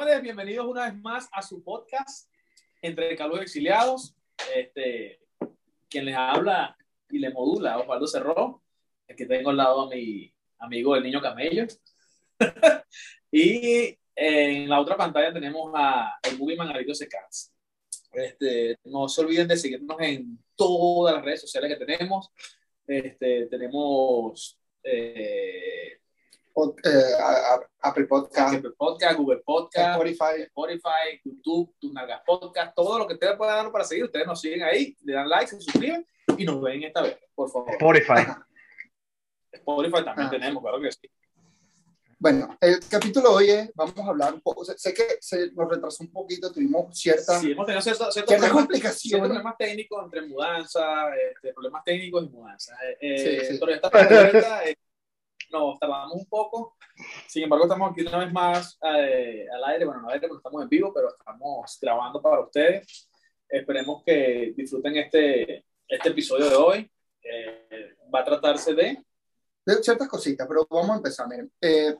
señores, bienvenidos una vez más a su podcast Entre Calvos Exiliados. Este, quien les habla y le modula, Osvaldo Cerró. Aquí tengo al lado a mi amigo el niño camello. y en la otra pantalla tenemos a el movie Mangarito Secats. Este, no se olviden de seguirnos en todas las redes sociales que tenemos. Este, tenemos eh, eh, Apple Podcast, Apple Podcast, Google Podcast, Spotify, Spotify, YouTube, Tunagas Podcast, todo lo que ustedes puedan darnos para seguir. Ustedes nos siguen ahí, le dan like, se suscriben y nos ven esta vez, por favor. Spotify. Spotify también Ah. tenemos, claro que sí. Bueno, el capítulo de hoy es, vamos a hablar un poco, sé, sé que se nos retrasó un poquito, tuvimos ciertas, Sí, hemos tenido ciertos, ciertos ciertas problemas, complicaciones. problemas técnicos entre mudanza, este, problemas técnicos y mudanza. Eh, eh, Sí, sí. Pero esta eh, nos tardamos un poco. Sin embargo, estamos aquí una vez más eh, al aire. Bueno, no al aire porque estamos en vivo, pero estamos grabando para ustedes. Esperemos que disfruten este, este episodio de hoy. Eh, va a tratarse de... de ciertas cositas, pero vamos a empezar. Miren, eh,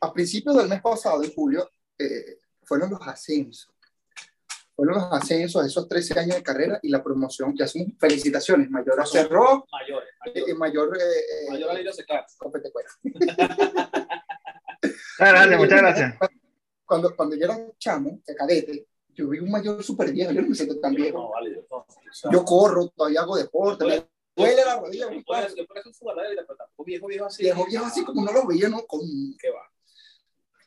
a principios del mes pasado, de julio, eh, fueron los ascensos. Fueron los ascensos de esos 13 años de carrera y la promoción que hacemos. Felicitaciones, Mayor Cerró, mayores. eh, Mayor, Mayor eh, mayor Alirio Secats. Copete Cuera. Ah, grande, muchas gracias. Cuando, cuando yo era chamo, de cadete, yo vi un mayor súper viejo, yo no me siento tan viejo. No, vale, no, o sea, Yo corro, todavía hago deporte, me duele la rodilla, yo yo tampoco viejo, viejo así. Viejo, viejo, así como no lo veía, ¿no? Con... ¿Qué va?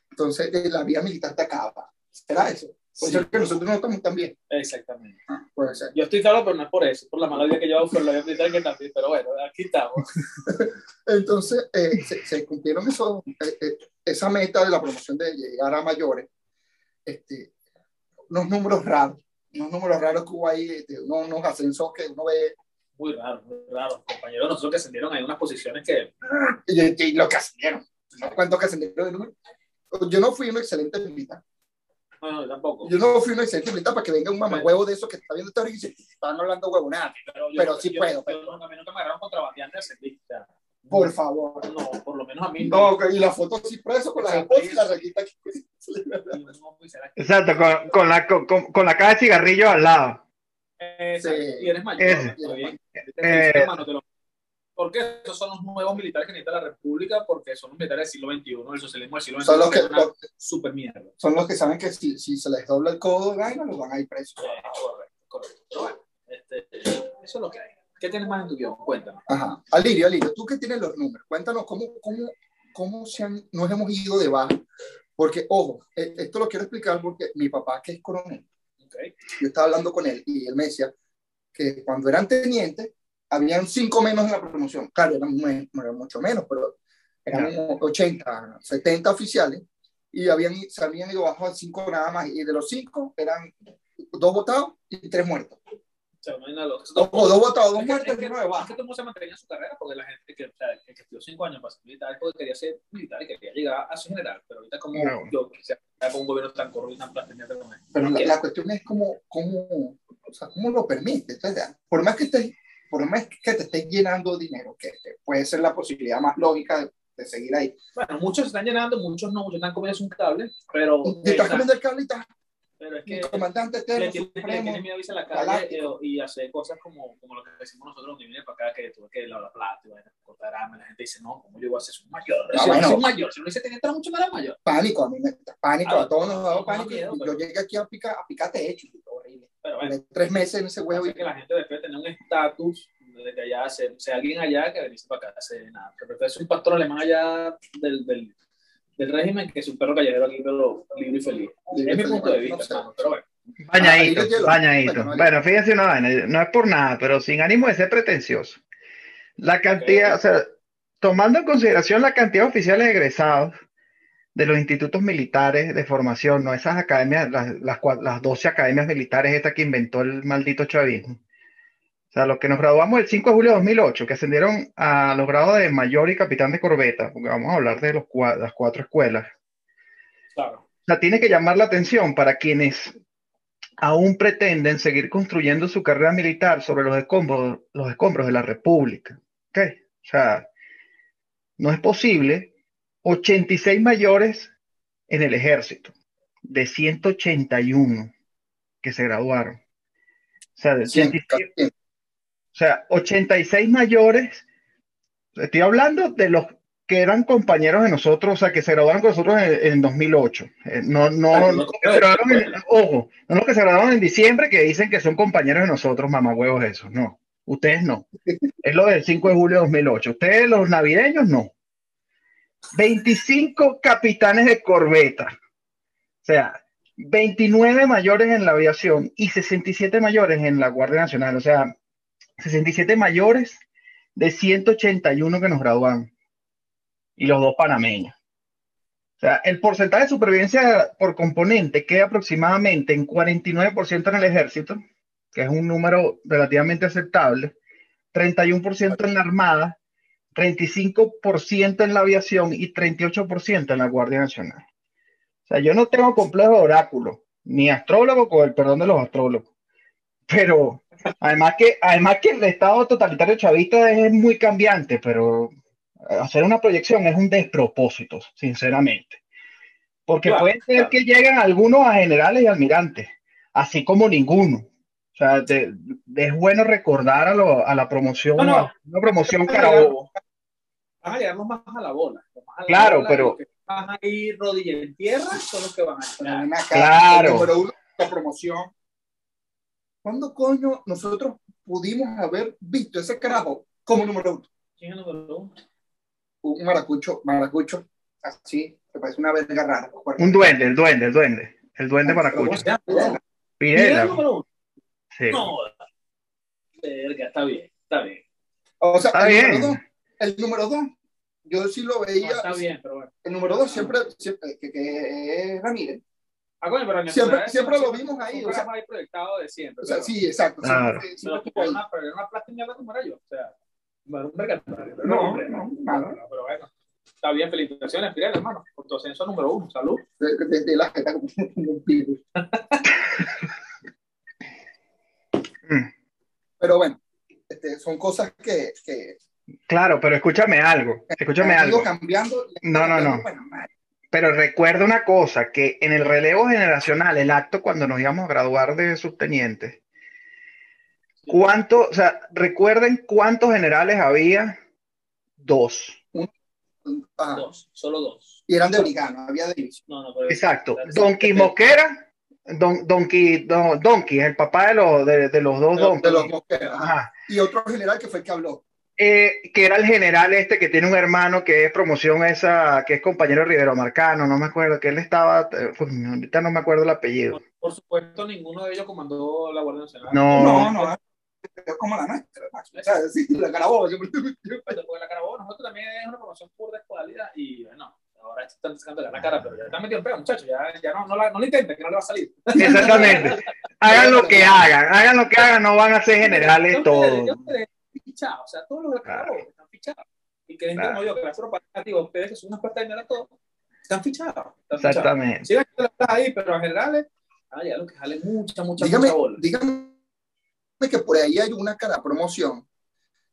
Entonces, eh, la vía militar te acaba. ¿Será eso? Puede Sí. ser que nosotros no estamos tan bien. Exactamente. Ah, puede ser. Yo estoy claro, pero no es por eso, por la mala vida que llevo por la vida militar que también, pero bueno, aquí estamos. Entonces, eh, se, se cumplieron eso, eh, eh, esa meta de la promoción de llegar a mayores. Este, unos números raros, unos números raros que hubo ahí, este, unos, unos ascensos que uno ve, Muy raro, muy raro. Compañeros, nosotros que ascendieron en unas posiciones que. y, y lo que ascendieron. No cuento que ascendieron de número. Yo no fui un excelente militar. Bueno, tampoco. Yo no fui un excelente militar para que venga un mamahuevo de esos que está viendo esta hora y dice, están hablando huevonada. pero, yo- pero sí yo- puedo, yo- pero- a mí nunca me agarraron contrabandeando de ascendista. Por favor. No, por lo menos a mí No, y la foto así preso con la esposa y la rayita aquí. No, pues, Exacto, con, con la, con, con la caja de cigarrillo al lado. Exacto. Sí. Y eres mayor. Ese. ¿no? Eh. felicito, hermano, te lo- Porque esos son los nuevos militares que necesita la República, porque son los militares del siglo XXI, el socialismo del siglo XXI. Son los que, una super mierda. son los que saben que si, si se les dobla el codo de vaina, los van a ir presos. Eh, correcto, correcto. Pero bueno, este, eso es lo que hay. ¿Qué tienes más en tu guion? Cuéntame. Ajá. Alirio, Alirio, tú que tienes los números, cuéntanos cómo, cómo, cómo se han, nos hemos ido de baja. Porque, ojo, eh, esto lo quiero explicar porque mi papá, que es coronel, Ok. yo estaba hablando con él y él me decía que cuando eran tenientes, habían cinco menos en la promoción. Claro, eran, eran mucho menos, pero eran como 80, 70 oficiales y habían, se habían ido bajo a cinco nada más. Y de los cinco eran dos votados y tres muertos. O sea, imagina lo- Dos, dos votados, dos Es que- muertos es y que- uno de es baja. que todo el mundo se mantenía en su carrera porque la gente que, o sea, que, que estudió cinco años para ser militar porque quería ser militar y quería llegar a ser general, pero ahorita como No. yo, que sea, con un gobierno tan corrupto y tan platendiente como. Pero la, la cuestión es cómo, cómo, o sea, cómo lo permite. Entonces, por más que estés, por más que te estés llenando dinero, que puede ser la posibilidad más lógica de, de seguir ahí. Bueno, muchos están llenando, muchos no, muchos están comiendo un cable, pero, Y te estás eh, comiendo el cable y estás, pero es el que comandante le eterno, tiene, le supremo. tiene miedo a irse a la calle galáctico. eh, y hacer cosas como, como lo que decimos nosotros donde viene para acá, que tuve que lavar la plata y vaina, cortar armas. La gente dice, no, ¿cómo yo voy a ser un mayor? Ah, si bueno. no soy mayor, si no dice tenía mucho más mayor. Pánico, a mí me pánico, Ah, a todos nos ha dado no, pánico. miedo, y pero- yo llegué aquí a picar, a picar techo, y horrible. Pero tres meses en ese huevo y que la gente debe tener un estatus de que allá sea, sea alguien allá que venirse para acá a hacer nada. Pero ser un pastor alemán allá del, del, del régimen que es un perro callejero aquí, pero libre y feliz. Libre es mi punto de vista, no sé. hermano. Pero bueno, Bañadito, Ah, bañadito. Bueno, fíjense una vaina, no es por nada, pero sin ánimo de ser pretencioso. La cantidad, o sea, tomando en consideración la cantidad de oficiales egresados de los institutos militares de formación, no esas academias, las, las, cua- las 12 academias militares esta que inventó el maldito chavismo. O sea, los que nos graduamos el 5 de julio de 2008, que ascendieron a los grados de mayor y capitán de corbeta, porque vamos a hablar de los, las cuatro escuelas. claro. O sea, tiene que llamar la atención para quienes aún pretenden seguir construyendo su carrera militar sobre los escombros, los escombros de la República. ¿Ok? O sea, no es posible 86 mayores en el ejército. de 181 que se graduaron. O sea, de 87 o sea, 86 mayores. Estoy hablando de los que eran compañeros de nosotros, o sea, que se graduaron con nosotros en, en 2008. Eh, no, no, no, que se graduaron en, ojo, no los que se graduaron en diciembre que dicen que son compañeros de nosotros, mamahuevos esos, no. Ustedes no. Es lo del 5 de julio de 2008. Ustedes, los navideños, no. 25 capitanes de corbeta. O sea, 29 mayores en la aviación y 67 mayores en la Guardia Nacional. O sea, 67 mayores de 181 que nos graduan y los dos panameños. O sea, el porcentaje de supervivencia por componente queda aproximadamente en 49% en el ejército, que es un número relativamente aceptable, 31% en la Armada, 35% en la aviación y 38% en la Guardia Nacional. O sea, yo no tengo complejo de oráculo, ni astrólogo con el perdón de los astrólogos, pero además que, además que el estado totalitario chavista es muy cambiante, pero hacer una proyección es un despropósito, sinceramente. Porque Claro, puede ser claro. que lleguen algunos a generales y almirantes, así como ninguno. O sea, de- de- es bueno recordar a, lo- a la promoción, No, no. a una promoción carabobo. Van a llegarnos más a la bola. más a la Claro, bola, pero- Los que van a ir rodilla en tierra son los que van a entrar. ven acá, Claro. número uno, la promoción. ¿Cuándo coño nosotros pudimos haber visto ese carajo como número uno? ¿Quién es el número uno? Un maracucho, maracucho, así, que parece una verga rara. Un duende, el duende, el duende. El duende ¿Cómo maracucho. Pirela. número uno? Sí. No. Verga, está bien, está bien. O sea, Está el bien. número dos, el número dos, yo sí lo No, veía. está bien, pero bueno. El número dos siempre, siempre que, que es Ramírez. Ah, coño, pero Siempre- siempre lo vimos ahí, o sea- ahí proyectado de siempre. O sea, pero- sí, exacto. Claro. siempre- Pero, siempre que era una, pero era una mierda como era yo. O sea, no era un verga. pero No, hombre, no, nada. Pero bueno, está bien, felicitaciones, Pirela, hermano, por tu ascenso número uno. Salud. De, de- de la jeta como un virus. Pero bueno, este, son cosas que, que Claro, pero escúchame algo. Escúchame algo. cambiando. No, no, no. Pero recuerda una cosa, que en el relevo generacional, el acto cuando nos íbamos a graduar de subteniente, ¿cuánto, o sea, recuerden cuántos generales había? Dos. ajá. Dos, solo dos. Y eran de origano, había de. No, no, pero- Exacto. Donkey Mosquera, Don, Donkey, no, Donkey, el papá de los, de, de los dos De, los- de ajá. Ajá. Y otro general que fue el que habló. Eh, que era el general este que tiene un hermano que es promoción esa, que es compañero Rivero Marcano, no me acuerdo, que él estaba, eh, pues, ahorita no me acuerdo el apellido. por, por supuesto, ninguno de ellos comandó la Guardia Nacional. No. No, no, es como la nuestra. O sea, sí, la carabobo siempre. Pero porque la Carabobo, nosotros también es una promoción pura de escuadrilla y bueno, ahora están sacando la cara, pero ya están metidos en pega, muchachos, ya, ya no, no, la, no lo intenten, que no le va a salir. Exactamente. Hagan lo que hagan, hagan lo que hagan, no van a ser generales todos. Fichados, o sea, todos los de Carabobo están fichados. Y que gente Claro. como yo, que la tropa activa, ustedes que son unas puertas de dinero a todos, están fichados. Están. Exactamente. Sigan que las ahí, pero en general, ah, ya lo que jale mucha, mucha, Dígame, mucha bola. dígame que por ahí hay una cara promoción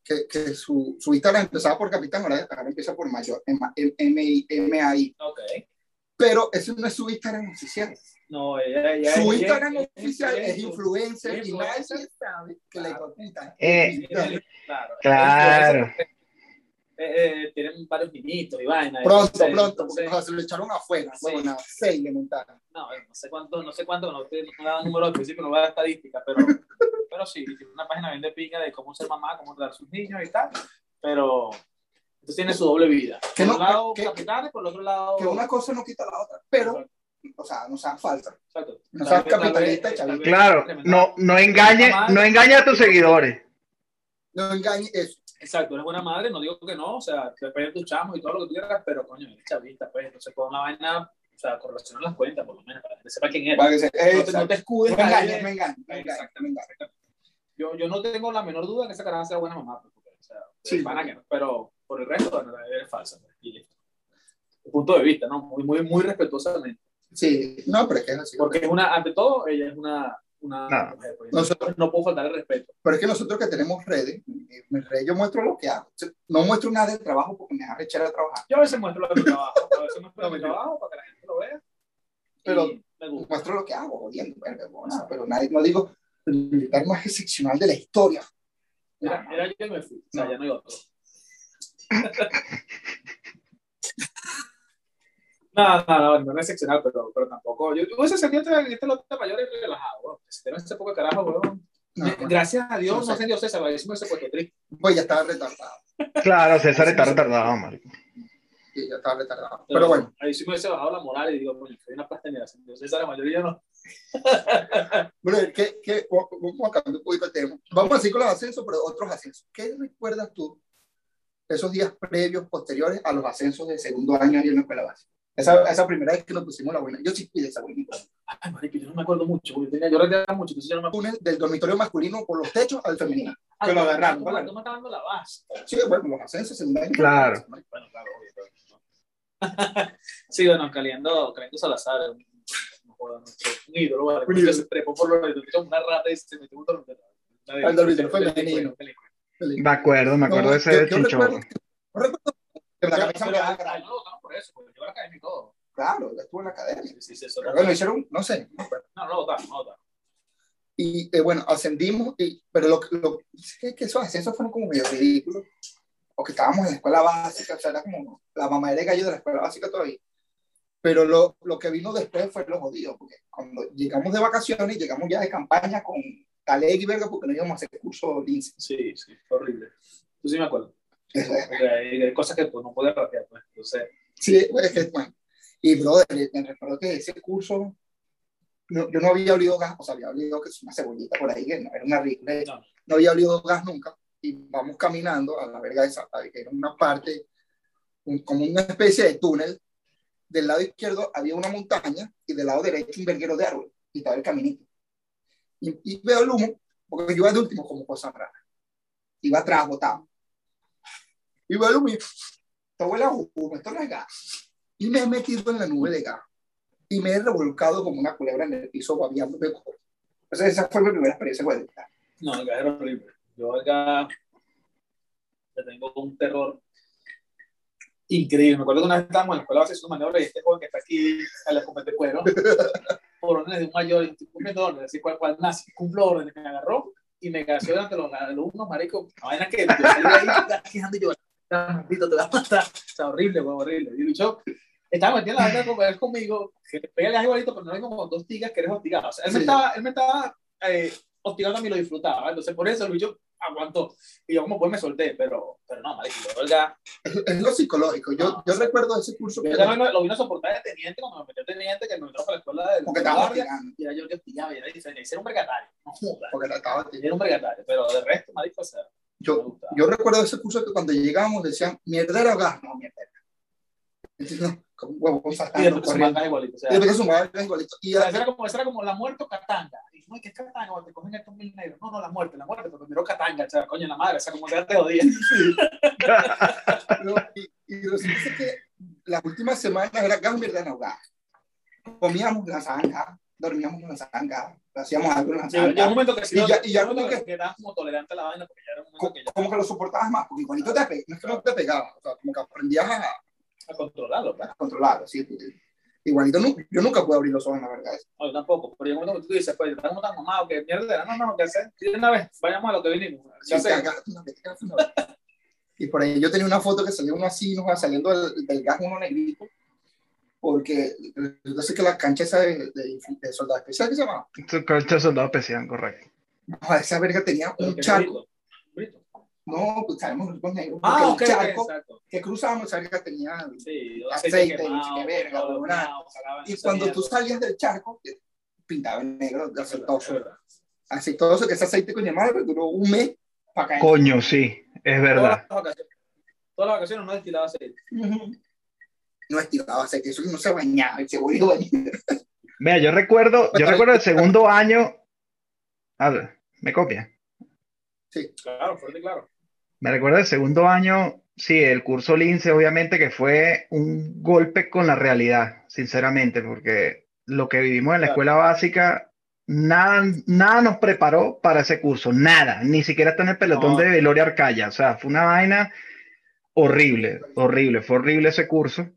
que, que su, su Instagram empezaba por capitán, ahora, ahora empieza por mayor, M- M- MAI. Ok. Pero ese no es su Instagram oficial. No, ella, ella, Su ella- Instagram ella- oficial ella- es influencer y nadie sabe que la hipoputa Eh, Claro. Claro. Eh, eh, tienen varios niñitos y vainas. Pronto, entonces- pronto, entonces- porque se lo echaron afuera. Sí. Bueno, nada, seis le montaron. no, no sé cuánto, no sé cuánto, no te no da número específico, no va a dar estadística, pero, pero sí, tiene una página bien de pinga de cómo ser mamá, cómo tratar a sus niños y tal, pero entonces tiene su doble vida. Que Por no- un lado, que- capitanes, por el otro lado. Que una cosa no quita la otra, pero, o sea, no sean falsas. Exacto. no seas tal capitalista, vez- vez Claro, no, no engañe, no engañe a tus seguidores. No engañes eso. Exacto, eres buena madre, no digo que no, o sea, te pegan tus chamos y todo lo que tú quieras, pero coño, eres chavista, pues, entonces pon la vaina, o sea, correlaciona las cuentas, por lo menos, para que sepa quién eres. Para que se- No te, no te escudes. Ahí engañes, no engañes, no engañes, Exactamente. engañes. Yo, yo no tengo la menor duda que esa caraja sea buena mamá, pues, porque, o sea, Sí. van a que- pero por el resto, bueno, eres falsa, pues, y listo. Punto de vista, ¿no? Muy, muy, muy respetuosamente. Sí, no, pero es que es así. Porque es una, ante todo, ella es una, una No. mujer, pues, Nosotros- no puedo faltar el respeto. Pero es que nosotros que tenemos redes, mis redes yo muestro lo que hago. No muestro nada del trabajo porque me da echar a trabajar. Yo a veces muestro lo de mi trabajo, a veces muestro lo de mi trabajo para que la gente lo vea. Pero Y- Me gusta. muestro lo que hago, jodiendo, verga, pero nadie, no digo el militar más excepcional de la historia. Mira, mira, yo me fui. O sea, No. ya no hay otro. No, no, no, no es excepcional, pero, pero tampoco. Yo tuve ese sentido en este lote mayor y relajado, weón. Se ese poco de carajo, weón. No, no, Gracias a Dios, No no, sé. se dio César, me hubiese puesto triste. pues ya estaba retardado. Claro, César está retardado, marico. Sí, ya estaba retardado. Pero bueno, Ahí sí me hubiese bajado la moral y digo, coño, que hay una plasticidad. Si dio César, la mayoría no. bueno, ¿qué, qué, vamos a cambiar un poquito el tema. Vamos a seguir con los ascensos, pero otros ascensos. ¿Qué recuerdas tú esos días previos, posteriores a los ascensos de segundo año ahí en la escuela básica? Esa, esa primera vez que nos pusimos la buena. Yo sí fui de esa buena. Ay, marico, yo no me acuerdo mucho, porque tenía, yo retiraba mucho, entonces yo no me acuerdo. del dormitorio masculino por los techos al femenino. Ah, que lo agarraron. No me está dando la base. Sí, bueno, los ascensos segundo año. Claro. Bueno, claro, obvio. pero- sí, bueno, Caliendo, Caliendo Salazar, un, un ídolo, ¿vale? Un Porque ídolo. se trepó por los dormitorios, una rata y se metió un dormitorio. Al dormitorio femenino. Me acuerdo, me acuerdo de ese yo, yo chinchorro. recuerdo, no recuerdo que la camisa me Lo por eso, porque yo la academia y todo. Claro, ya estuvo en la academia. Sí, sí, eso bueno, hicieron, no sé. no no, no lo votaron, no lo votaron. Y eh, bueno, ascendimos, y, pero lo, lo es que, esos ascensos fueron como medio ridículos. Porque estábamos en la escuela básica, o sea, era como la mamá de gallo de la escuela básica todavía. Pero lo, lo que vino después fue lo jodido, porque cuando llegamos de vacaciones, llegamos ya de campaña con Taleg y verga, porque no íbamos a hacer curso lince. Sí, sí, horrible. Yo sí me acuerdo. Hay, cosas que pues, no puede rapear, pues. Entonces, Sí, es que, bueno. Y, brother, me recuerdo que ese curso, no, yo no había olido gas, o sea, había olido que es una cebollita por ahí, que no, era una ridícula. No. No. había olido gas nunca. Y vamos caminando a la verga esa, que era una parte, un- como una especie de túnel. Del lado izquierdo había una montaña y del lado derecho un verguero de árboles. Y estaba el caminito. Y, y veo el humo, porque yo iba de último como cosa rara. Iba atrás, botado. Y veo el humo y esto huele a humo, esto no es gas. Y me he metido en la nube de gas. Y me he revolcado como una culebra en el piso babeando de cojo. O sea, esa fue mi primera experiencia con el gas. no, el gas era horrible. Yo acá le tengo un terror increíble. Me acuerdo que una vez estábamos en la escuela haciendo maniobra y este joven que está aquí, al escopete cuero, por órdenes de un mayor, y estoy cumpliendo órdenes, así cual, cual nazi, cumplo órdenes, me agarró y me gaseó delante de los alumnos, marico. La vaina que yo salí de ahí quejando y "Ah, maldito, te vas a matar. O sea, horrible, güey, horrible. Y Lucho estaba metiendo la vaina con él conmigo, que pega el igualito, pero no hay como dos tigas que eres hostigado. O sea, él me Sí. estaba, él me estaba eh, hostigando a mí y lo disfrutaba. Entonces, por eso Lucho aguantó. Y yo, como pues, me solté, pero, pero no, marico, yo, el gas Es, es lo psicológico. Yo, yo recuerdo ese curso que yo ya lo, vino a soportar de teniente cuando me metió teniente, que me entró para la escuela de porque estaba tirando, y era yo que pillaba, y era. Ese era un vergatario, no porque estaba tirando. Era un vergatario, pero de resto, marico, o sea, me Yo, yo recuerdo ese curso que cuando llegamos decían, mierdera o gas. No, mierdera. Entonces, no, como un huevo y igualito, o sea, Y después igualito. Y o sea, era como, era como la muerte o Catanga. Y no, ¿qué es Catanga? O te cogen estos mil negros. No, no, la muerte, la muerte, pero primero Catanga, o sea, coño, la madre, o sea, como que te jodía. No, y, y resulta que las últimas semanas era gas, mierda, no gas. Comíamos la gas, dormíamos con la gas, hacíamos Llegó, llegó un momento que sí, Y ya- y ya como que, que como tolerante a la vaina, porque ya era un momento Como, que ya como que lo soportabas más, porque igualito te pe- no es que no te pegaba, o sea, como que aprendías a, a controlarlo, pues. a controlarlo. ¿sí? Igualito nu- yo nunca pude abrir los ojos, la verdad. No, yo tampoco, pero un momento que tú dices, pues, estás como tan mamado, que mierda, no, no, no, ¿qué hacer? Sí, una vez, vayamos a lo que vinimos. Sí, ¿Qué hacer? cagaste una vez, cagaste una vez. Y por ahí yo tenía una foto que salió uno así, ¿no? saliendo del, del gas uno negrito, porque resulta ser que la cancha esa de, de, de soldado especial, ¿qué se llama? Cancha soldado especial, correcto. No, esa verga tenía un charco. brito. No, pues sabemos los negros. Ah, ok, el charco exacto. que cruzábamos, esa verga tenía. Sí, Aceite, quemado, qué verga, quemado, Y cuando tú salías del charco, pintaba en negro, de aceitoso. Aceitoso, que ese aceite con madre duró un mes para caer. Coño, sí, es Todas verdad. las vacaciones, todas las vacaciones no destilaba aceite. No estiraba aceite, eso no se bañaba, se volvió a bañar. Vea, yo recuerdo, yo recuerdo el segundo año. A ver, ¿me copia? Claro, fuerte claro. Me recuerdo el segundo año, sí, el curso Lince, obviamente que fue un golpe con la realidad, sinceramente, porque lo que vivimos en la Claro. escuela básica, nada, nada nos preparó para ese curso, nada, ni siquiera está en el pelotón No. de Veloria Arcaya, o sea, fue una vaina horrible, horrible, fue horrible ese curso.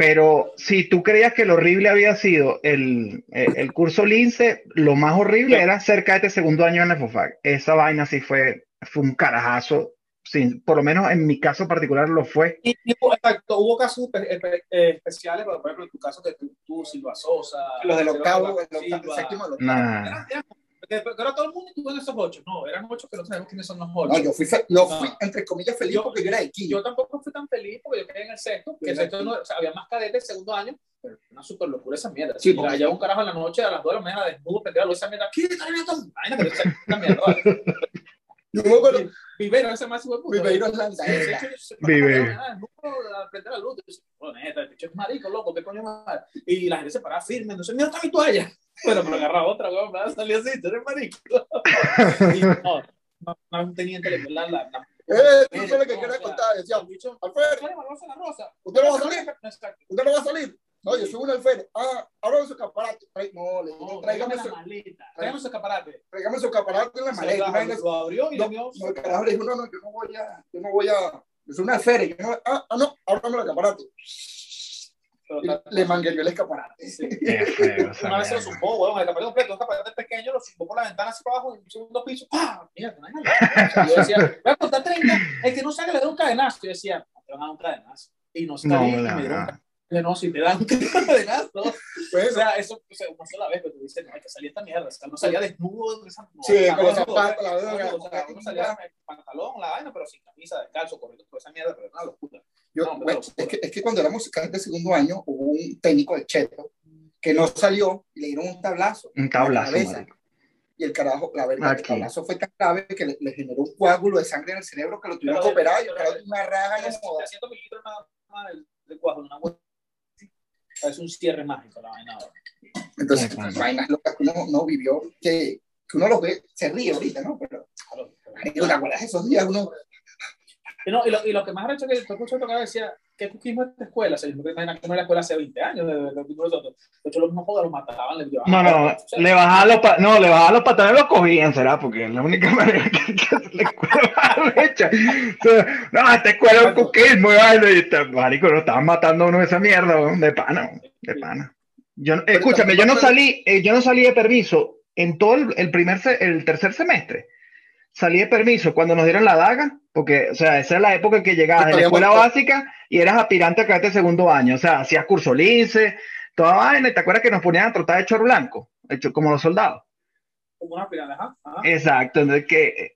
Pero si tú creías que lo horrible había sido el, el, el curso Lince, lo más horrible era cerca de este segundo año en FOFAC. Esa vaina sí fue, fue un carajazo. Sí, por lo menos en mi caso particular lo fue. Y, exacto, hubo casos espe- espe- eh, especiales, por ejemplo, en tu caso, que tú, tú Silva Sosa. Los del octavo, el octavo, el séptimo, el octavo. Nah. Eran- eran- era todo el mundo y tú en esos ocho. No, eran ocho que no sabemos quiénes son los ocho. No, yo fui, fe- yo fui No. entre comillas feliz Yo- porque yo era de quinto. Yo tampoco fui tan feliz porque yo quedé en el sexto, que el sexto no, o sea, había más cadetes segundo año, pero una super locura esa mierda. Sí, porque- allá un carajo en la noche a las 2 de la mañana desnudo, pendejo, lo esa mierda, ¿qué está viendo esta vaina? Pero esa mierda, vale. Yo me acuerdo, Viveiro, ese más puta. Viveiro es. Al frente de la luz, "Oh, neta, el bicho es marico, loco, ¿qué coño más? Y la gente se paraba firme, entonces, mira, está mi toalla. Bueno, pero agarraba otra, weón, me salía así, tú eres marico. Y no, no, no, un teniente le la, la, la, Eh, tú sabes lo que no, quería contar. Decía, Alfredo, "Sale, Barbosa la rosa. ¿usted no va a salir? ¿Usted no va a salir? No, yo soy un alférez. Ah, ahora su escaparate. Trae- No, le digo, No, tráigame su, maleta, tráigame su escaparate. tráigame su escaparate en la maleta. lo-. Lo abrió y No, le dio. no, carajo le dijo, no, no, yo no voy a, yo no voy a, yo soy un alférez. Ah, ah, no, ábrame el escaparate. Pero le mangueó el escaparate. Sí. Una vez se lo zumbó, weón, el escaparate completo, un escaparate pequeño, lo zumbó por la ventana hacia abajo, en un segundo piso, ¡pah! Mira, no hay nada. O sea, yo decía, voy a contar 30, el que no salga le da un cadenazo. Yo decía, no te van a dar un cadenazo. Y no No, salí, la me dieron un. No, si te dan un cadenazo. Pues, O sea, eso, o sea, una sola vez, pero tú dices, no, hay que salir esta mierda. O sea, no salía desnudo. esa- no, Sí, o sea, con los no, zapatos, la no, verga. o sea, uno salía en pantalón, la vaina, pero sin camisa, descalzo, corriendo por esa mierda, pero es una locura. yo, no, pero bueno, locura. es, que, es que cuando era musical de segundo año, hubo un técnico de Cheto que no salió y le dieron un tablazo. Un tablazo. Y el carajo, la verdad, el Aquí. tablazo fue tan grave que le, le generó un coágulo de sangre en el cerebro que lo tuvieron que operar y el carajo tiene una raja no joda. 300 mililitros nada más del, del cuajo, una. Es un cierre mágico la vaina. ahora. Entonces, pana. vainas locas que uno no vivió, que, que uno los ve, se ríe ahorita, ¿no? Pero, Claro. ¿te acuerdas de esos días? Uno, Y, no, y, lo, y lo que más arrecho que yo escucho tocar decía, ¿qué cuquismo esta escuela? O sea, yo me imagino que no era la escuela hace 20 años, de, de, de, de, de hecho los mismos jodas los mataban, les llevaban. No, no, le bajaban los, pa- no, le bajaban los pantalones y los cogían, será, porque es la única manera que, que la escuela hecha. No, esta escuela es un cuquismo, y marico, lo estaban matando a uno de esa mierda, de pana, de pana. Yo, escúchame, yo no salí, eh, yo no salí de permiso en todo el, el primer, se- el tercer semestre. Salí de permiso cuando nos dieron la daga, porque, o sea, esa es la época en que llegabas de la escuela básica y eras aspirante a quedarte de segundo año, o sea, hacías curso lince, toda vaina, y te acuerdas que nos ponían a trotar de chor blanco, hecho como los soldados. Como una pirámide, ajá. ajá. Exacto, entonces que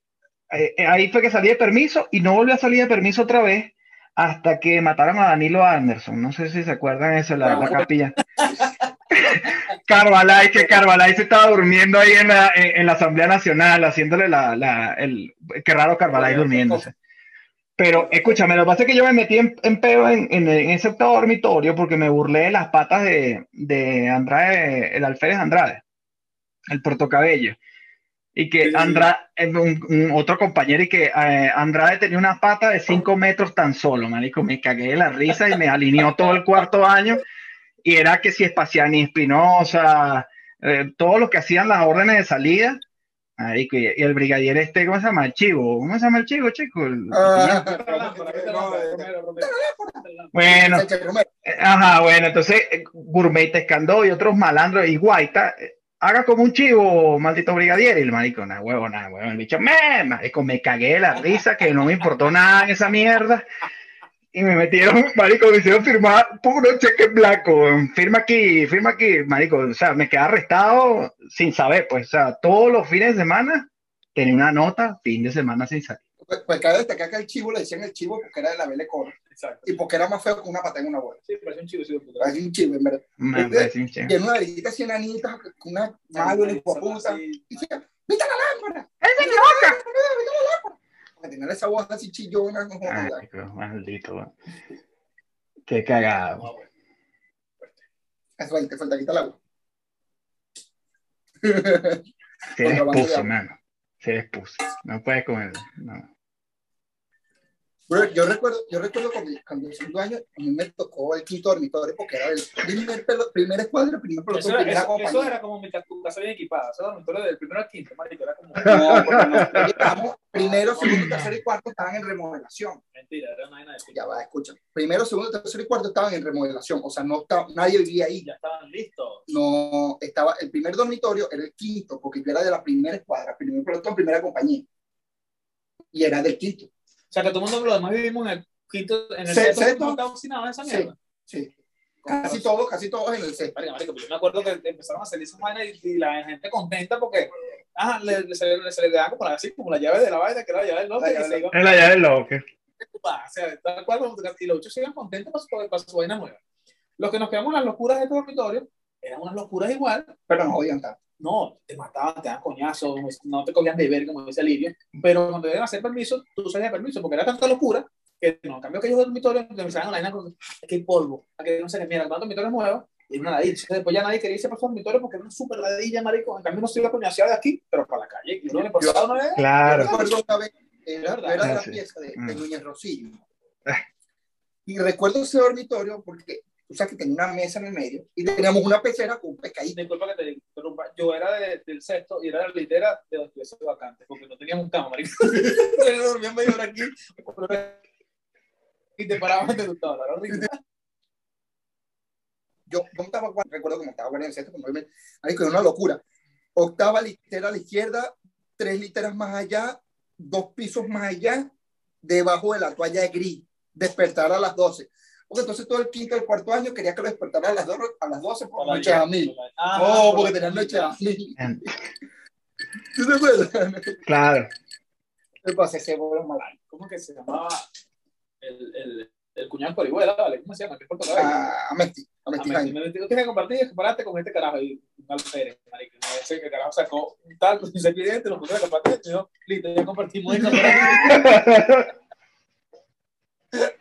eh, eh, ahí fue que salí de permiso y no volví a salir de permiso otra vez hasta que mataron a Danilo Anderson. No sé si se acuerdan eso, la, la capilla. Carvalhay, que Carvalhay se estaba durmiendo ahí en la, en, en la Asamblea Nacional, haciéndole la, la el, qué raro Carvalhay durmiéndose. Pero escúchame, lo que pasa es que yo me metí en, en pedo en, en, en ese octavo dormitorio porque me burlé de las patas de, de Andrade, el alférez Andrade, el portocabello. Y que. Andrade, un, un otro compañero, y que eh, Andrade tenía una pata de 5 metros tan solo, marico. Me cagué de la risa y me alineó todo el cuarto año. Y era que si Espaciani Espinosa, eh, todo lo que hacían las órdenes de salida. Marico, y, el brigadier este, ¿cómo se llama? El chivo. ¿Cómo se llama el chivo, chico? El- Ah. Bueno, Ajá, bueno, entonces eh, Gourmet Escandó y otros malandros y Guaita, eh, haga como un chivo, maldito brigadier, y el marico, nada, huevo, nada, huevo, el bicho, me, marico, me cagué la risa, que no me importó nada en esa mierda, y me metieron, marico, me hicieron firmar puro cheque en blanco, firma aquí, firma aquí, marico, o sea, me quedé arrestado sin saber, pues, o sea, todos los fines de semana tenía una nota, fin de semana sin salir. Pues, pues cabe destacar que el chivo le decían el chivo porque era de la Coro Exacto. y porque era más feo que una pata en una bola. Sí, parece un chivo, sí. Parece un chivo, en verdad. Me parece un Y en una verita así enanita, con una madre, Sí, puta. Y decía, ¡Viste la lámpara! ¡Es loca! ¡Viste la lámpara! Tenía esa voz así chillona. No, joda. Marico, maldito, weón. Qué cagado. No, bueno. Es falta, falta quitar el agua. Se les Contrabando de puso, agua. mano. Se les puso. No puedes comer. No. Bro, yo recuerdo, yo recuerdo cuando, cuando el segundo año, a mí me tocó el quinto dormitorio porque era el primer, pelo, primer escuadra, primer pelotón, Eso era, primera eso, compañía. eso era como mientras tu casa bien equipada. Eso era dormitorio del primero al quinto, marico. Era como. No, porque nosotros llegamos, primero, segundo, tercero y cuarto estaban en remodelación. Mentira, era una vaina de Ya va, escucha. Primero, segundo, tercero y cuarto estaban en remodelación. O sea, no estaba, nadie vivía ahí. Ya estaban listos. No, estaba, el primer dormitorio era el quinto, porque yo era de la primera escuadra, primer pelotón, primera compañía. Y era del quinto. O sea, que todo el mundo, los demás vivimos en el quinto, en el Se- sexto, sexto. no está vacinado en esa mierda. Sí. Casi todos, casi todos en el sexto. Pero yo me acuerdo que empezaron a hacer esas vainas y, y la gente contenta porque ajá, le, le- se, le, se le daba como la, así, como la llave de la vaina, que era la llave del iban En la llave del locker. o sea, tal cual, como- y los ocho iban contentos para su, para su vaina nueva. Los que nos quedamos en las locuras de este dormitorio eran unas locuras igual, Pero no odian tanto. No, te mataban, te daban coñazos, no te cogían de ver, como dice Lirio, pero cuando a hacer permiso, tú salías de permiso, porque era tanta locura que no, en cambio que ellos del dormitorio empezaban a la con que hay polvo, a que no sé qué, mira, cuando dormitorio nuevo, y una ladilla, después ya nadie quería irse para su dormitorio porque era una super ladilla, marico, en cambio no se iba coñaseado de aquí, pero para la calle, y uno le pasaba una vez, Claro. Recuerdo una vez, era, de la Ah, sí. pieza de, de Mm. Núñez Rosillo. Ah. Y recuerdo ese dormitorio porque, tú sabes que tenía una mesa en el medio y teníamos una pecera con un pescadito. disculpa que te interrumpa, yo era de- del sexto y era la litera de los pies vacantes, porque no teníamos cama, marico. Yo dormía medio hora aquí, y te parabas de tu tabla, era horrible. Yo, yo estaba, recuerdo como estaba en el centro, como me, marico, era una locura. Octava litera a la izquierda, tres literas más allá, dos pisos más allá, debajo de la toalla de gris, despertar a las 12. Porque entonces todo el quinto y el cuarto año quería que lo despertara a las, dos, a las 12 por noche a mí. Ah, Oh, por porque tenían noche a mí. ¿Tú te acuerdas? Claro. Pasé ese bolo mal. ¿Cómo que se llamaba? El, el, el cuñado Corihuela, ¿vale? ¿Cómo se llama? ¿Qué Puerto Mesti, a Ah, Mesti me, Jaime. me, tú tienes que compartir y compararte con este carajo y un marico. Me dice que el carajo sacó un tal, un cepillete, lo puso a compartir, y yo, listo, ya compartimos esto.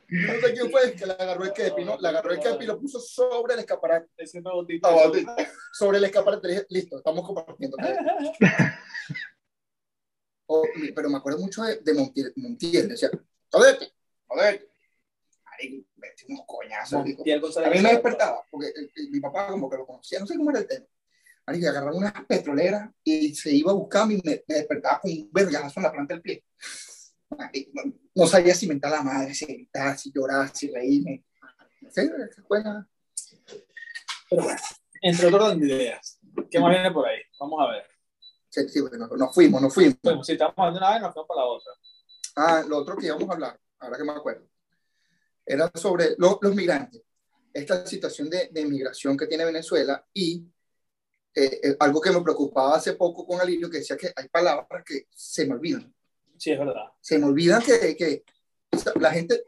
No sé quién fue el que le agarró el kepi, ¿no? Le agarró el kepi y lo puso sobre el escaparate. Ese nuevo tipo. Ah. Sobre el escaparate. Le dije, listo, estamos compartiendo. Oh, pero me acuerdo mucho de, de Montiel. Montiel decía, jodete, jodete. Marico, metí unos coñazos. A mí me despertaba, porque eh, eh, mi papá como que lo conocía, no sé cómo era el tema. Marico, agarraba unas petroleras y se iba a buscarme y me, me despertaba con un vergazo en la planta del pie. No, sabía si mentar la madre, si gritar, si llorar, si reírme. Sí, esa juega. Pero bueno, entre otras ideas. ¿Qué más viene por ahí? Vamos a ver. Sí, sí, bueno, nos fuimos, nos fuimos. Bueno, si estamos hablando de una vez, nos vamos para la otra. Ah, lo otro que íbamos a hablar, ahora que me acuerdo, era sobre lo- los migrantes. Esta situación de, de migración que tiene Venezuela y eh, eh, algo que me preocupaba hace poco con Alirio, que decía que hay palabras que se me olvidan. Sí, es verdad. Se me olvidan que, que la gente,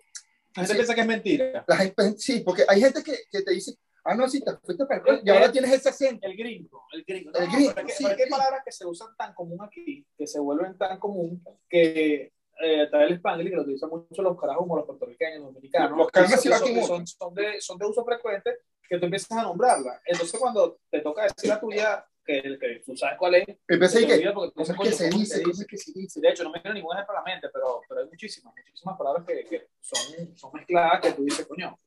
La gente Sí. piensa que es mentira. la gente, sí, porque hay gente que, que te dice, ah, no, sí, te fuiste para el y ahora tienes ese acento. El gringo, el gringo. No, El gringo, es que- sí, hay gringo. palabras que se usan tan común aquí, que se vuelven tan común, que eh, trae el spanglish, que lo utilizan mucho los carajos como los puertorriqueños, los dominicanos. Los carajos sí son, son, son de, son de uso frecuente, que tú empiezas a nombrarla. Entonces, cuando te toca decir la tuya, que, que tú sabes cuál es, Empecé que, olvidas porque tú ¿cómo dices, es que "Coño, se ¿cómo dice? ¿Cómo es que se dice? De hecho, no me viene ningún ejemplo a la mente, pero, pero hay muchísimas, muchísimas palabras que, que son, son mezcladas que tú dices, coño.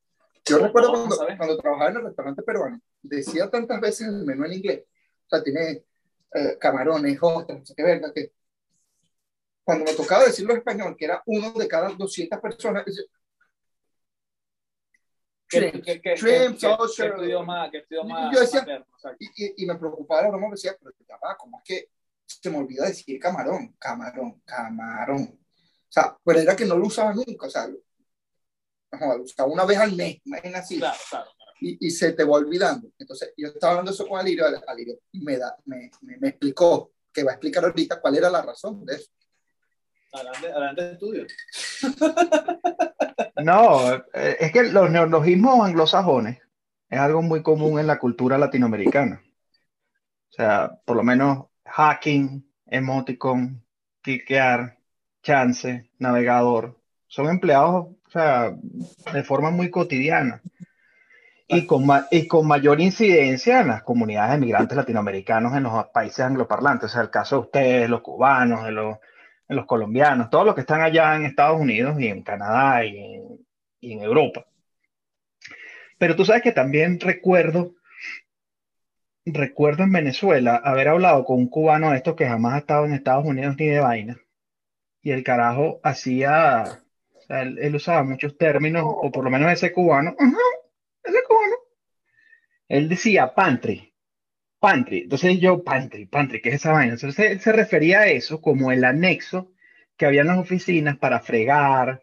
Yo recuerdo cuando, ¿sabes? cuando trabajaba en el restaurante peruano, decía tantas veces el menú en inglés, o sea, tiene eh, camarones, ostras, no sé qué verga, que cuando me tocaba decirlo en español, que era uno de cada 200 personas, shrimp, shrimp, Yo decía- materno, y, y, y me preocupaba la broma, me decía, pero ya va, ¿cómo es que se me olvida decir camarón, camarón, camarón? O sea, pero era que no lo usaba nunca, o sea, lo, no, lo usaba una vez al mes, imagina así. Claro, claro. y, y se te va olvidando. Entonces, yo estaba hablando eso con Alirio, Al- Alirio me, da, me, me, me explicó, que va a explicar ahorita cuál era la razón de eso. Adelante, adelante de estudio. No, eh, es que los neologismos anglosajones es algo muy común en la cultura latinoamericana. O sea, por lo menos hacking, emoticon, cliquear, chance, navegador, son empleados, o sea, de forma muy cotidiana. Y con, y con mayor incidencia en las comunidades de migrantes latinoamericanos en los países angloparlantes. O sea, el caso de ustedes, los cubanos, de los los colombianos, todos los que están allá en Estados Unidos y en Canadá y en, Europa. Pero tú sabes que también recuerdo, recuerdo en Venezuela haber hablado con un cubano de estos que jamás ha estado en Estados Unidos ni de vaina. Y el carajo hacía, él, usaba muchos términos, o por lo menos ese cubano, ajá, ese cubano, él decía pantry, pantry. Entonces yo, pantry, pantry, ¿qué es esa vaina? Entonces él se refería a eso como el anexo que había en las oficinas para fregar,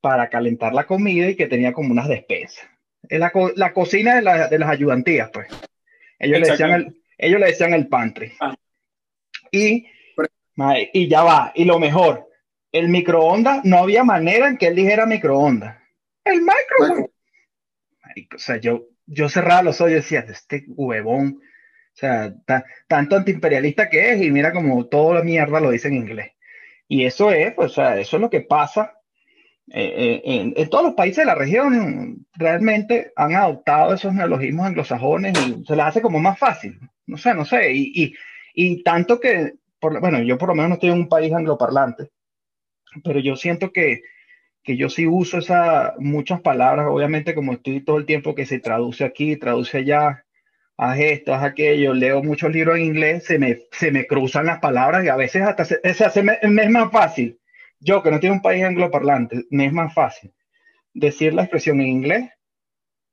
para calentar la comida y que tenía como unas despensas. Es la, co- la cocina de, la- de las ayudantías, pues. Ellos le decían el, ellos le decían el pantry. Ah. Y, y ya va. Y lo mejor, el microondas, no había manera en que él dijera microondas. El. Marico, O sea, yo, yo cerraba los ojos y decía, este huevón, o sea, ta- tanto antiimperialista que es, y mira como toda la mierda lo dice en inglés. Y eso es, pues, o sea, eso es lo que pasa. eh, eh, en, en todos los países de la región realmente han adoptado esos neologismos anglosajones y se les hace como más fácil. No sé, no sé. Y, y, y tanto que, por, bueno, yo por lo menos no estoy en un país angloparlante, pero yo siento que, que yo sí uso esa, muchas palabras, obviamente como estoy todo el tiempo que se traduce aquí, traduce allá, haz esto, haz aquello, leo muchos libros en inglés, se me, se me cruzan las palabras y a veces hasta se, se hace, me, me es más fácil, yo que no tengo un país angloparlante, me es más fácil decir la expresión en inglés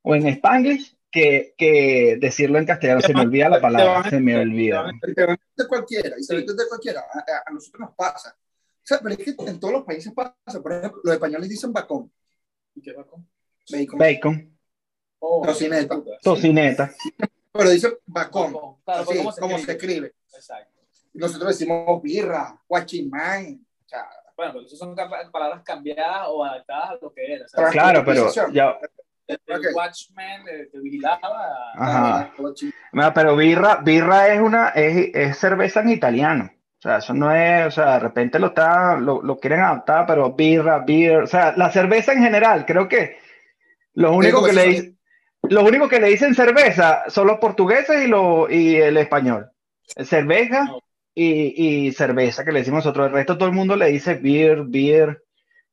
o en spanglish que, que decirlo en castellano, se me olvida la palabra, se me olvida. De cualquiera, y se vende de cualquiera. A, nosotros nos pasa. O sea, pero es que en todos los países pasa. Por ejemplo, los españoles dicen bacón, ¿Y qué va con? bacon, Bacon, Oh, Tocineta. tocineta, pero dicen bacón, Bacon. Claro, así, ¿cómo se como se escribe? escribe. Exacto. Nosotros decimos birra, guachimán. O sea, Bueno, pero esas son palabras cambiadas o adaptadas a lo que era. ¿sabes? claro, pero ya, El. Watchman te vigilaba. Ajá. No, pero birra, birra es una, es, es cerveza en italiano. O sea, eso no es, o sea, de repente lo está, lo, lo quieren adaptar, pero birra, beer, o sea, la cerveza en general, creo que los únicos que le dicen, los únicos que le dicen cerveza son los portugueses y, lo, y el español. Cerveza y, y cerveza, que le decimos nosotros. El resto todo el mundo le dice beer, beer,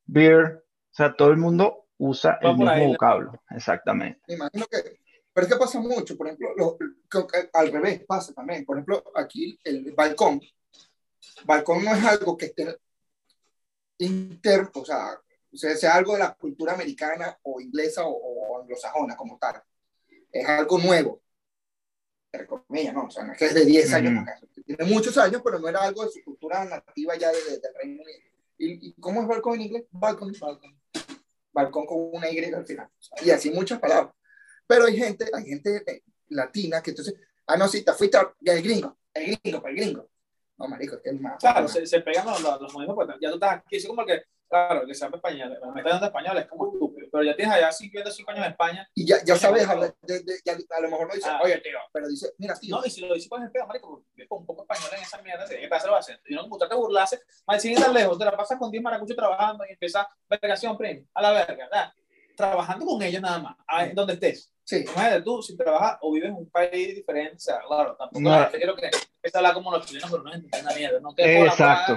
beer. O sea, todo el mundo usa Va el ahí, mismo vocablo. Exactamente. Me imagino que. Pero es que pasa mucho. Por ejemplo, lo- al revés pasa también. Por ejemplo, aquí el balcón. Balcón no es algo que esté interno, o sea, o sea, sea algo de la cultura americana o inglesa o, o anglosajona como tal. Es algo nuevo. Entre comillas, ¿no? O sea, no es que es de 10 años para acá. Tiene muchos años, pero no era algo de su cultura nativa ya de- de- del Reino Unido. ¿Y, y cómo es balcón en inglés? Balcón. Balcón. Balcón con una Y al final. Y así muchas palabras. Pero hay gente, hay gente eh, latina que entonces, ah, no, sí, te fuiste al el gringo, el gringo, para el gringo. No, marico, es que es más. Claro, se, se pegan los, los, los modismos, pues, ya tú estás aquí, es como que, claro, el que sabe español, me está dando español es como estúpido, pero ya tienes allá 55 años en España, Y ya, ya sabes hablar, de, de- ya, a lo mejor no dice, Ah. oye, tío, pero dice, mira, tío, no, y si lo dices con el pedo, marico, porque con un poco español en esa mierda, se tiene que acentos, y no como tratar de burlarse, más si tan lejos, te la pasas con 10 maracuchos trabajando y empiezas, vergación, primo, a la verga, ¿verdad? Trabajando con ellos nada más, a- donde estés. sí, Imagínate tú, si trabajas o vives en un país diferente, o sea, claro, tampoco No. la gente quiero que empiece a hablar como los chilenos, pero no entienden una mierda, no que por la Exacto.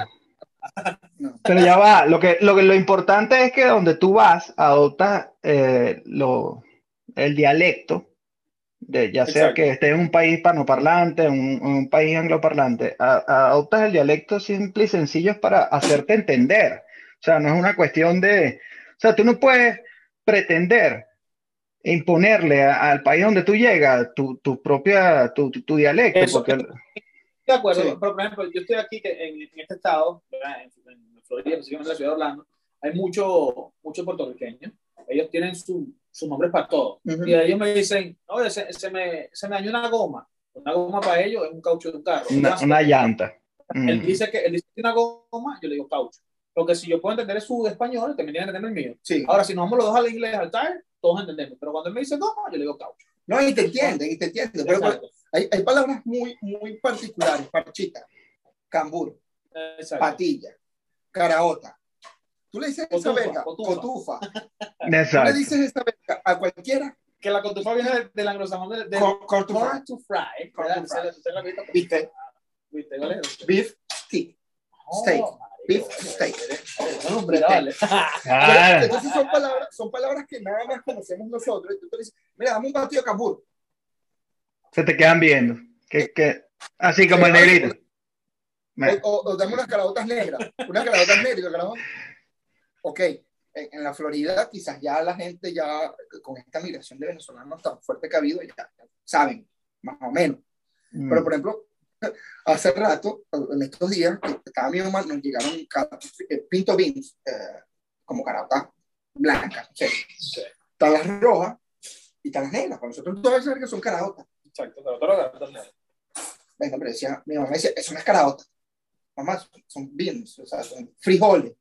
No. Pero ya va, lo que, lo que lo importante es que donde tú vas, adoptas eh, lo, el dialecto, de, ya sea Exacto. que estés en un país hispanoparlante, un, un país angloparlante, a- a- adoptas el dialecto simple y sencillo para hacerte entender. O sea, no es una cuestión de, o sea, tú no puedes pretender imponerle a- al país donde tú llegas tu, tu propia, tu, tu- tu dialecto, Eso- porque De acuerdo, Sí. pero por ejemplo, yo estoy aquí que en, en este estado, en, en Florida, específicamente en la ciudad de Orlando, hay muchos mucho puertorriqueños. Ellos tienen su, sus nombres para todo. Y ellos me dicen, oye, se, se me, se me dañó una goma. Una goma para ellos es un caucho de un carro. una, una llanta. Él Mm. dice que él dice que una goma, yo le digo caucho. Lo que si yo puedo entender es su español, también tiene que entender el mío. sí. Ahora, si nos vamos los dos al inglés, al tire, todos entendemos. Pero cuando él me dice goma, yo le digo caucho. No, y te entienden, y te entienden. Pero. Hay, hay palabras muy, muy particulares, parchita, cambur, Exacto. patilla, caraota. Tú le dices esa Cotufa, verga, cotufa. cotufa. Tú le dices esa verga a cualquiera, Que la cotufa viene del, del anglosajón de, de tu corn to fry. ¿Viste? Beef stick. Oh, steak. Beef steak. Hombre, vale. Entonces son palabras, son palabras que nada más conocemos nosotros. Y tú te dices, mira, dame un batido de cambur. Se te quedan viendo. Que, que, así como el negrito. O, o- o dame unas carabotas negras. Unas carabotas negras. carajo. Ok, en, en la Florida quizás ya la gente ya con esta migración de venezolanos tan fuerte que ha habido ya, saben, más o menos. Mm. Pero por ejemplo, hace rato, en estos días, estaba mi mamá, nos llegaron eh, pinto beans, eh, como carabotas blancas. Están las rojas y están las negras. Para nosotros todos saber que son carabotas. Exacto, todo lo también. Venga, pero decía, mi mamá decía, eso no es carabota. Mamá, son- beans, o sea, son frijoles.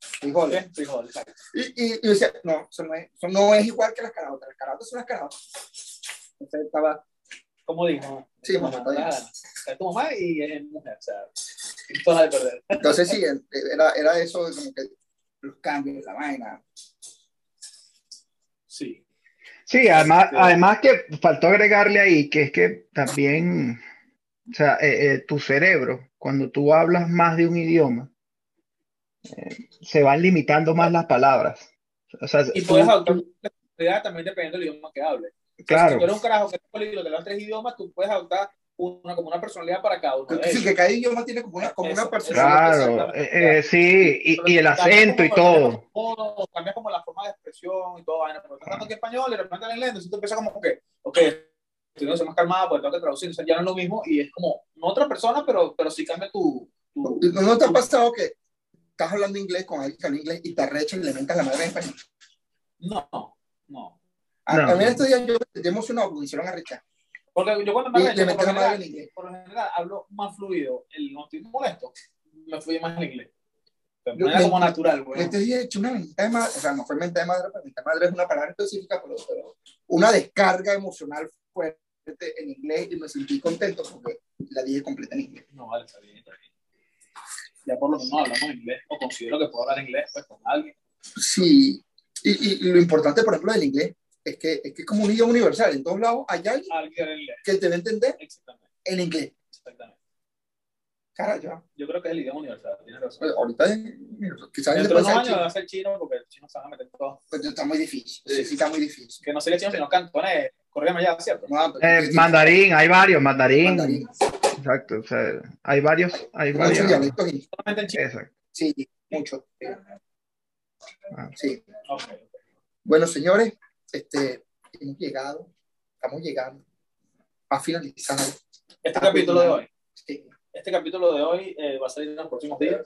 Frijoles. ¿Qué? Frijol, exacto. Y, y, y decía, no, eso no, es, eso no es igual que las carabotas. Las carabotas son las carabotas. Entonces estaba, Como dijo. Sí, mamá, mamá, está bien. la- es tu mamá y es mujer, o sea, tienes toda la de perder. entonces sí, era, era eso como que los cambios, la vaina. Sí. Sí, además, además que faltó agregarle ahí que es que también, o sea, eh, eh, tu cerebro, cuando tú hablas más de un idioma, eh, se van limitando más las palabras. O sea, Y puedes adoptar la también dependiendo del idioma que hables. Si claro, tú eres un carajo que es políglota, que habla tres idiomas, tú puedes adoptar una, como una personalidad para cada uno Sí, que cada idioma tiene como una, como una Eso, personalidad. claro, eh, eh, sí, y, y el acento y todo. o cambias como la forma de expresión y todo, pero estás hablando aquí español y de repente en inglés, entonces tú empiezas como que, ok, estoy no más calmada porque tengo que traducir, entonces ya no es lo mismo y es como, no otra persona, pero, pero sí cambia tu... tu ¿No no te ha pasado que estás hablando inglés con alguien que habla inglés y te arrecha y le mentas la madre en español? no, no. A, No. a mí en estos días yo me emocionado porque me hicieron arrechar. Porque yo cuando me le por, lo general, por lo general hablo más fluido, el no estoy molesto, me fluye más el inglés. De Yo- manera como le- natural, güey. En estos días he hecho una venta de madre, o sea, no fue venta de madre, pero venta de madre es una palabra específica, pero, pero una descarga emocional fuerte en inglés y me sentí contento porque la dije completa en inglés. No, vale, está bien, está bien. Ya por lo menos hablamos inglés, o considero que puedo hablar inglés pues, con alguien. Sí, y, y- y lo importante, por ejemplo, del inglés es que, es que es como un idioma universal. En todos lados hay alguien Alguien que te va a entender exactamente. en inglés. exactamente. Cara, yo, Yo creo que es el idioma universal, tienes razón. pues, ahorita quizás Dentro de unos años va a ser chino porque el chino se van a meter todo. pero está muy difícil. Sí, Sí. sí, está muy difícil. Que no sería chino, sino cantonés. Corrígame ya, ¿cierto? No, Eh, mandarín, hay varios, mandarín. Mandarín. Exacto, o sea, hay varios, hay Muchos varios. dialectos en. Exacto. Sí, mucho. Ah. Sí. Ok. Bueno, señores, este, hemos llegado, estamos llegando a finalizar. Este capítulo de hoy. Sí. Este capítulo de hoy eh, va a salir en los próximos días.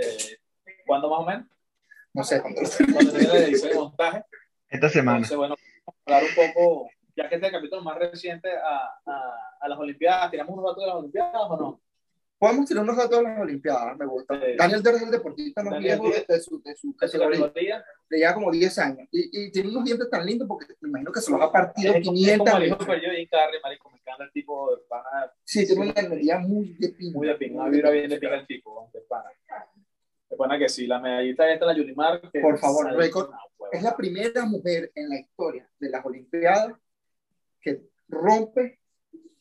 Eh, ¿Cuándo más o menos? No sé, cuando- Cuando termine la edición y montaje. Esta semana. Entonces, bueno, hablar un poco, ya que este es el capítulo más reciente a, a, a las Olimpiadas, ¿tiramos unos datos de las Olimpiadas o no? Podemos tirar unos datos de las Olimpiadas, me gusta. Eh, Daniel Ders es el deportista más Daniel viejo de, su, de su categoría. Le lleva como 10 años. Y, y tiene unos dientes tan lindos porque me imagino que se los ha partido Es como, es 500 como el hijo veces. de Jim Carrey, marico, me encanta el tipo de pana, Sí, tiene una energía muy de pinga. muy de una vibra bien de pinga el tipo, de pana. De pana que sí, la medallita esta, la Yulimar. Por favor, récord. Es la primera mujer en la historia de las Olimpiadas que rompe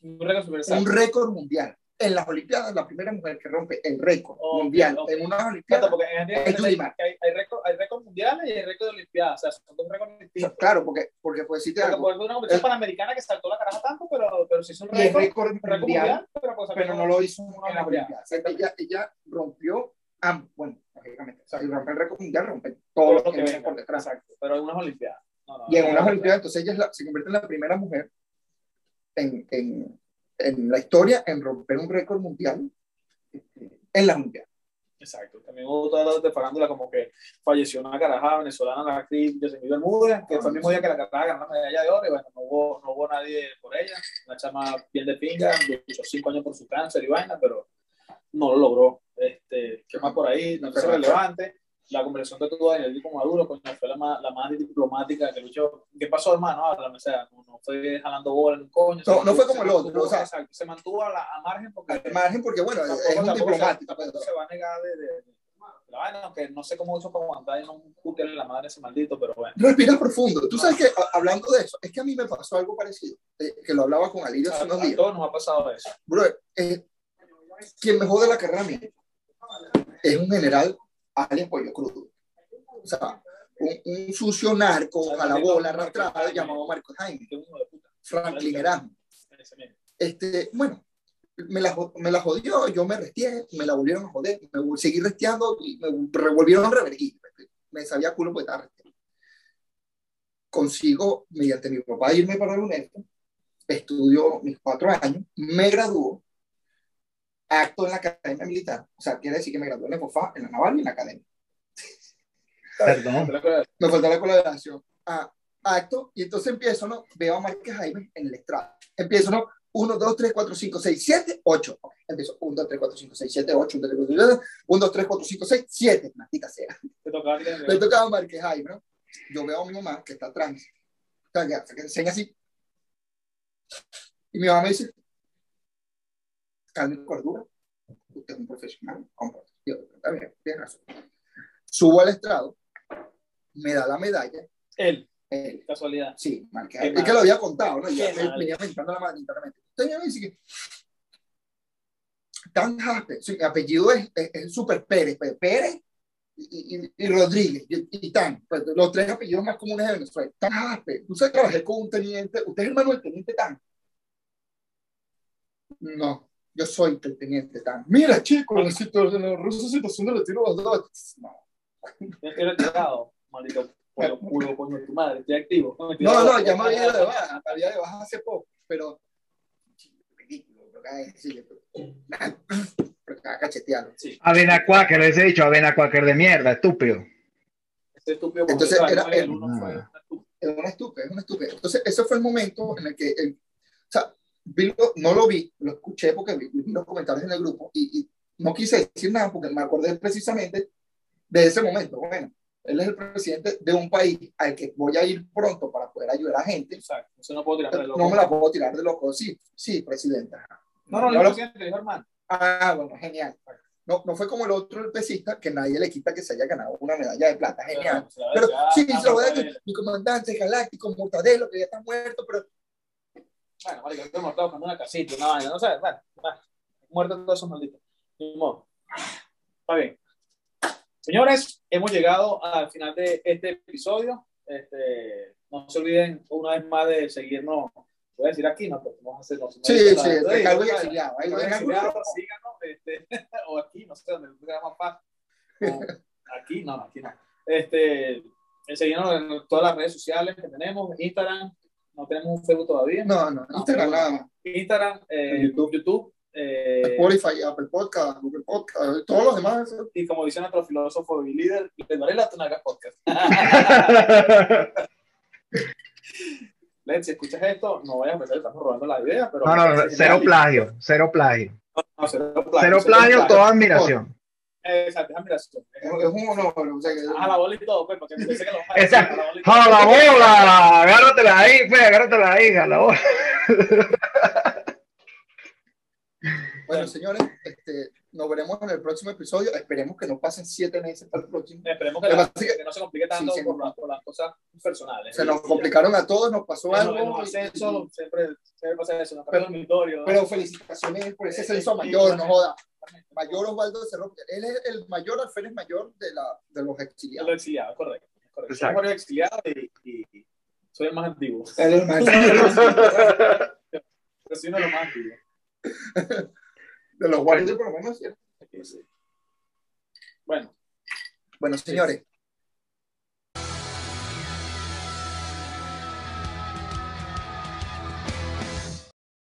Un récord un récord mundial. En las Olimpiadas, la primera mujer que rompe el récord Ok, mundial ok. en unas Olimpiadas. porque en el Es Yulimar. hay, hay récords hay récord mundiales y hay récord de Olimpiadas, o sea, son dos récords distintos. Claro, porque, porque pues sí te Porque por una competición panamericana que saltó la caraja tanto, pero, pero sí es un Y récord, récord récord mundial, mundial, pero, pues, pero no lo hizo en las Olimpiada. Olimpiadas. Ella, ella rompió, bueno, lógicamente, si rompe el récord mundial, rompe Todo lo que que viene por detrás. Exacto, pero en unas Olimpiadas. No, no, Y en no, unas Olimpiadas, entonces ella es la- se convierte en la primera mujer en, en, en la historia en romper un récord mundial este, en las Olimpiadas. Exacto. También hubo todas de farándula, como que falleció una caraja venezolana, la actriz Yosemite Bermúdez, que fue el mismo día que la caraja ganó la medalla de oro, y bueno, no hubo, no hubo nadie por ella. Una chama bien de pinga, luchó cinco años por su cáncer y vaina, pero no lo logró. Este, ¿Qué más por ahí? No es relevante. La conversación que tuvo Daniel con Maduro, coño, fue la más, la más diplomática que luchó. ¿Qué pasó, hermano? Háblame, o sea, no, no fue jalando bola en un coño. No, no fue como el otro, mantuvo- o sea- se mantuvo a, la, a margen porque Al margen, porque bueno, tampoco, es un diplomático. Se, pues. se va a negar de, de, de la vaina, aunque no sé cómo hizo para aguantar y no putearle la madre a ese maldito, pero bueno. Respira profundo. Tú sabes que, a- hablando de eso, es que a mí me pasó algo parecido, eh, que lo hablaba con Alirio A, hace unos a días. todos nos ha pasado eso. Bro, eh, quien me jode la carrera a mí es un general alias pollo crudo. O sea, un, un sucio narco a la bola arrastrado llamado Marco Jaime, Franklin Erasmo. Este, bueno, me la, me la jodió, yo me resté, me la volvieron a joder, me seguí resteando y me revolvieron a revertir. Me sabía culo porque estaba. Consigo, mediante mi papá, irme para la UNESCO, estudio mis cuatro años, me graduó, acto en la academia militar, o sea, quiere decir que me gradué en la FOFA, en la naval y en la academia. Perdón. Me falta la colaboración. Ah, acto, y entonces empiezo, ¿no? Veo a Márquez Jaime en el estrado. Empiezo, ¿no? 1, 2, 3, 4, 5, 6, 7, 8. Empiezo 1, 2, 3, 4, 5, 6, 7, 8, 1, 2, 3, 4, 5, 1, 2, 3, 4, 5, 6, 7. Maldita sea. Me tocaba a Márquez Jaime, ¿no? Yo veo a mi mamá que está atrás. O sea, que, que enseña así. Y mi mamá me dice, calme cordura. Usted es un profesional. Yo, está bien, tiene razón. Subo al estrado, me da la medalla. Él. Él. Casualidad. Sí. Es que lo había contado, ¿no? Ya me venía mentando la madre internamente. Entonces me dice que Tan Jaspe, sí, mi apellido es, es, es Super Pérez, pues, Pérez y, y, y Rodríguez y, y, Tan, pues, los tres apellidos más comunes de Venezuela. Tan Jaspe, usted trabajé con un teniente, usted es hermano del teniente Tan. No, yo soy el teniente Tan. Mira, chicos, la, situación, la rusa situación de retiro los dos. No. Yo estoy retirado, maldito pollo, culo, coño tu madre, estoy activo. No, no, no, ya me había ido de baja, me había de baja hace poco, pero ridículo, pero cada sí, pero cada cacheteado. Sí. Avena Quaker, les he dicho, Avena Quaker de mierda, estúpido. Este estúpido Entonces, porque era- el era- Ah. estúpido. Es una estúpida, es una estúpida. Entonces, ese fue el momento en el que, el, o sea, vi no lo vi, lo escuché porque vi, vi los comentarios en el grupo y, y no quise decir nada porque me acordé precisamente de ese momento. Bueno, él es el presidente de un país al que voy a ir pronto para poder ayudar a gente. Exacto. Eso no puedo tirar de loco. No me la puedo tirar de loco. Sí, sí, presidenta. No, no, No lo- siento, dijo hermano. Ah, bueno, genial. No, no fue como el otro, el pesista, que nadie le quita que se haya ganado una medalla de plata. Genial. Pero sí, se lo voy a decir. Mi comandante galáctico, Mortadelo, que ya está muerto, pero Bueno, marico, estoy muerto buscando una casita, una vaina, no sé, bueno, bueno, muertos todos esos malditos. Modo. Está bien. Señores, hemos llegado al final de este episodio. Este, no se olviden una vez más de seguirnos. Voy a decir aquí, no, pero vamos a hacerlo. Sí, sí, de cargo y exiliado. Ahí lo síganos, este, o aquí, no sé dónde sea más fácil. Aquí, no, no, aquí no. Este, seguirnos en todas las redes sociales que tenemos, Instagram, no tenemos un Facebook todavía. No, no, Instagram nada más. Instagram, eh, YouTube. YouTube, eh, Spotify, Apple Podcast, Google Podcast, todos los demás. y como dice nuestro filósofo y líder, le daré la Tunaga Podcast. Len, si escuchas esto, no vayas a pensar que estamos robando la idea, pero... No, no, no, cero plagio, cero plagio. No, cero plagio. Cero plagio, toda admiración. Exacto, es admiración. Es es un honor. O sea, que, A la bola y todo, pues, porque pensé que lo Exacto. a la bola y todo. ¡A la bola! Agárratela ahí, pues, agárratela ahí, a la bola. bueno, señores, este, nos veremos en el próximo episodio. Esperemos que no pasen siete meses para el próximo. Esperemos que, la- no se complique tanto Sí, por, no. la- por las cosas personales. Se nos complicaron a todos, nos pasó en algo. los y- siempre, siempre pasa eso, no Pero- el dormitorio. Pero felicitaciones por ese ascenso mayor, no joda. Mayor Osvaldo Cerro. Él es el mayor alférez mayor de, la, de los exiliados. lo exiliado, correcto. correcto. Soy varios exiliado y, y soy el más antiguo. El mayor Pero soy uno de los más antiguos. de los guardias, por lo menos. ¿cierto? Sí, sí. Bueno, Bueno, señores,